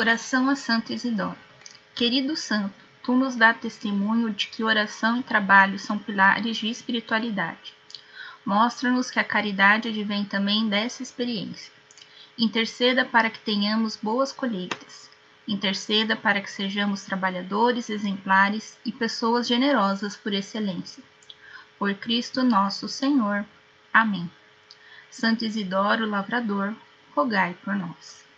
Oração a Santo Isidoro. Querido santo, tu nos dá testemunho de que oração e trabalho são pilares de espiritualidade. Mostra-nos que a caridade advém também dessa experiência. Interceda para que tenhamos boas colheitas. Interceda para que sejamos trabalhadores exemplares e pessoas generosas por excelência. Por Cristo nosso Senhor. Amém. Santo Isidoro Lavrador, rogai por nós.